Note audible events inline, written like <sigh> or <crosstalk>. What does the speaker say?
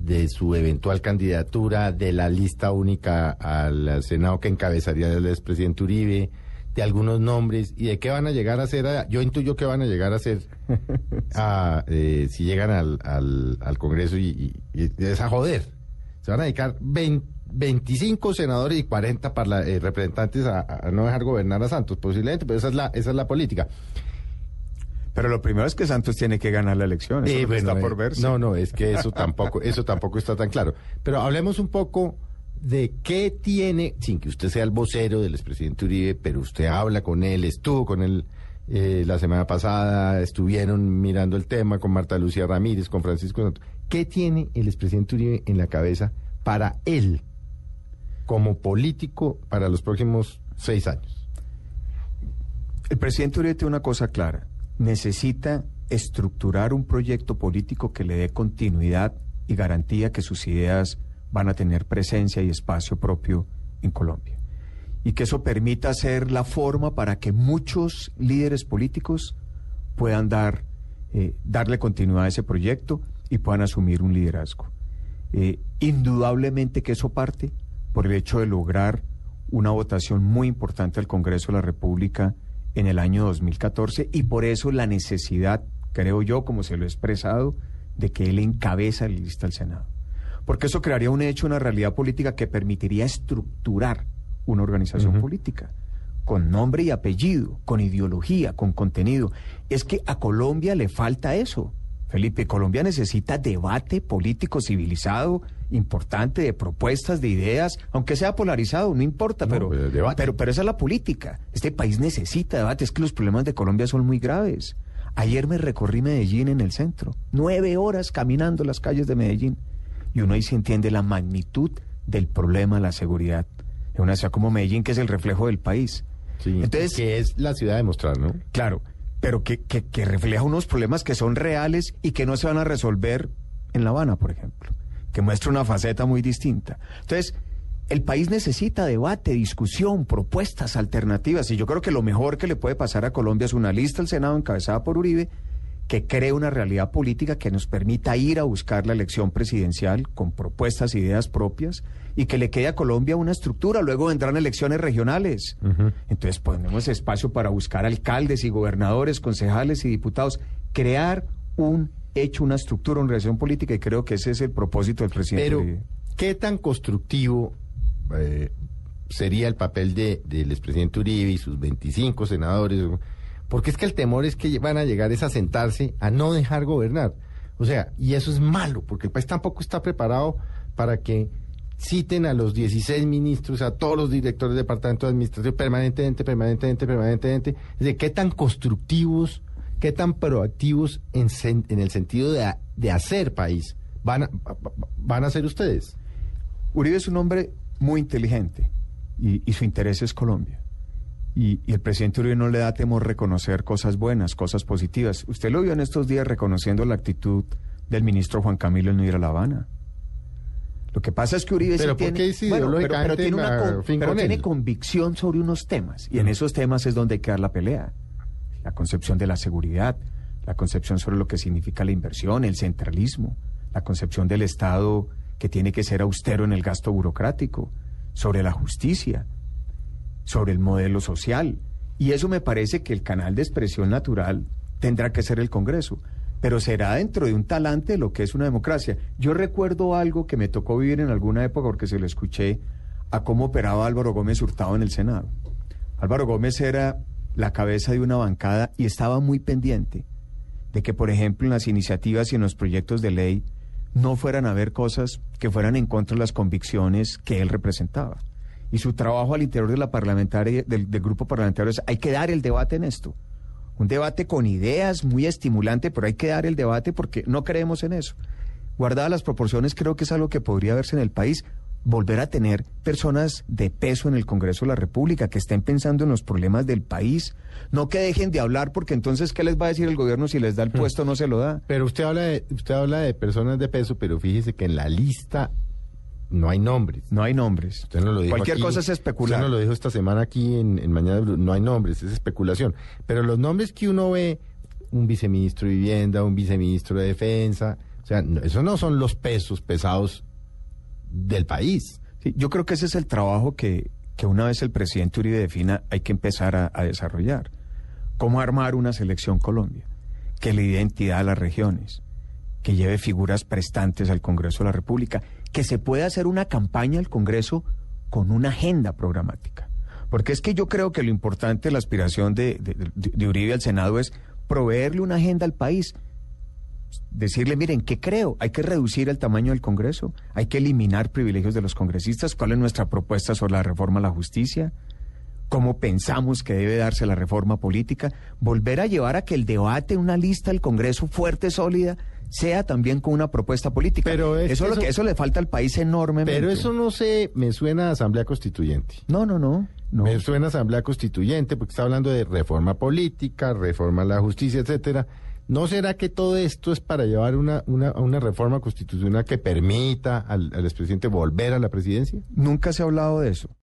de su eventual candidatura, de la lista única al Senado que encabezaría el expresidente Uribe, de algunos nombres y de qué van a llegar a ser. Yo intuyo que van a llegar a ser <laughs> eh, si llegan al, al, Congreso y, es a joder. Se van a dedicar 25 senadores y 40 eh, representantes a, no dejar gobernar a Santos, posiblemente, pero esa es la, esa es la política. Pero lo primero es que Santos tiene que ganar la elección. Eso está por eh, verse. No, no, es que eso tampoco, eso tampoco está tan claro. Pero hablemos un poco de qué tiene, sin que usted sea el vocero del expresidente Uribe, pero usted habla con él, estuvo con él eh, la semana pasada, estuvieron mirando el tema con Marta Lucía Ramírez, con Francisco ¿Qué tiene el expresidente Uribe en la cabeza para él, como político, para los próximos seis años? El presidente Uribe tiene una cosa clara necesita estructurar un proyecto político que le dé continuidad y garantía que sus ideas van a tener presencia y espacio propio en Colombia. Y que eso permita ser la forma para que muchos líderes políticos puedan dar, eh, darle continuidad a ese proyecto y puedan asumir un liderazgo. Eh, indudablemente que eso parte por el hecho de lograr una votación muy importante al Congreso de la República en el año 2014 y por eso la necesidad, creo yo, como se lo he expresado, de que él encabeza la lista al Senado. Porque eso crearía un hecho, una realidad política que permitiría estructurar una organización política con nombre y apellido, con ideología, con contenido. Es que a Colombia le falta eso. Felipe, Colombia necesita debate político civilizado, importante, de propuestas, de ideas, aunque sea polarizado, no importa, pero, pero, pero esa es la política. Este país necesita debate, es que los problemas de Colombia son muy graves. Ayer me recorrí Medellín en el centro, nueve horas caminando las calles de Medellín, y uno ahí se entiende la magnitud del problema de la seguridad. En una ciudad como Medellín, que es el reflejo del país. Entonces, que es la ciudad de mostrar, ¿no? Claro pero que, que, refleja unos problemas que son reales y que no se van a resolver en La Habana, por ejemplo, que muestra una faceta muy distinta. Entonces, el país necesita debate, discusión, propuestas alternativas, y yo creo que lo mejor que le puede pasar a Colombia es una lista al Senado encabezada por Uribe, que cree una realidad política que nos permita ir a buscar la elección presidencial con propuestas, ideas propias y que le quede a Colombia una estructura. Luego vendrán elecciones regionales. Entonces ponemos espacio para buscar alcaldes y gobernadores, concejales y diputados, crear un hecho, una estructura, una relación política y creo que ese es el propósito del presidente. Pero, ¿qué tan constructivo eh, sería el papel de, del expresidente Uribe y sus 25 senadores? Porque es que el temor es que van a llegar es a sentarse a no dejar gobernar. O sea, y eso es malo, porque el país tampoco está preparado para que citen a los 16 ministros, a todos los directores de departamento de administración permanentemente, permanentemente, permanentemente. Es decir, qué tan constructivos, qué tan proactivos en, en el sentido de, de, hacer país van a, van a ser ustedes. Uribe es un hombre muy inteligente y, y su interés es Colombia. Y, el presidente Uribe no le da temor reconocer cosas buenas, cosas positivas. Usted lo vio en estos días reconociendo la actitud del ministro Juan Camilo en no ir a La Habana. Lo que pasa es que Uribe pero tiene, pero, tiene, una tiene convicción sobre unos temas y en esos temas es donde hay que dar la pelea. La concepción de la seguridad, la concepción sobre lo que significa la inversión, el centralismo, la concepción del Estado que tiene que ser austero en el gasto burocrático, sobre la justicia, sobre el modelo social. Y eso me parece que el canal de expresión natural tendrá que ser el Congreso, pero será dentro de un talante lo que es una democracia. Yo recuerdo algo que me tocó vivir en alguna época porque se lo escuché a cómo operaba Álvaro Gómez Hurtado en el Senado. Álvaro Gómez era la cabeza de una bancada y estaba muy pendiente de que, por ejemplo, en las iniciativas y en los proyectos de ley no fueran a haber cosas que fueran en contra de las convicciones que él representaba y su trabajo al interior de la parlamentaria, del, grupo parlamentario es hay que dar el debate en esto. un debate con ideas muy estimulante, pero hay que dar el debate porque no creemos en eso. Guardadas las proporciones, creo que es algo que podría verse en el país volver a tener personas de peso en el Congreso de la República que estén pensando en los problemas del país, no que dejen de hablar porque entonces qué les va a decir el gobierno si les da el puesto o no se lo da. Pero usted habla de, usted habla de personas de peso, pero fíjese que en la lista no hay nombres. No hay nombres. Usted no lo dijo Cualquier aquí. cosa es especular. Usted no lo dijo esta semana aquí en, en Mañana. No hay nombres, es especulación. Pero los nombres que uno ve, un viceministro de Vivienda, un viceministro de Defensa, o sea, no- esos no son los pesos pesados del país. Yo creo que ese es el trabajo que, que una vez el presidente Uribe defina hay que empezar a, desarrollar. Cómo armar una selección Colombia, que le identidad a las regiones, que lleve figuras prestantes al Congreso de la República, que se pueda hacer una campaña al Congreso con una agenda programática. Porque es que yo creo que lo importante, la aspiración de Uribe al Senado es proveerle una agenda al país decirle, miren, ¿qué creo? Hay que reducir el tamaño del Congreso, hay que eliminar privilegios de los congresistas, ¿cuál es nuestra propuesta sobre la reforma a la justicia? ¿Cómo pensamos que debe darse la reforma política? Volver a llevar a que el debate, una lista del Congreso fuerte, sólida, sea también con una propuesta política. Pero es eso, que lo que eso le falta al país enormemente. Pero eso no se me suena a Asamblea Constituyente. No, no, no. no. Me suena a Asamblea Constituyente porque está hablando de reforma política, reforma a la justicia, etcétera. ¿No será que todo esto es para llevar una, una, una reforma constitucional que permita al, al expresidente volver a la presidencia? Nunca se ha hablado de eso.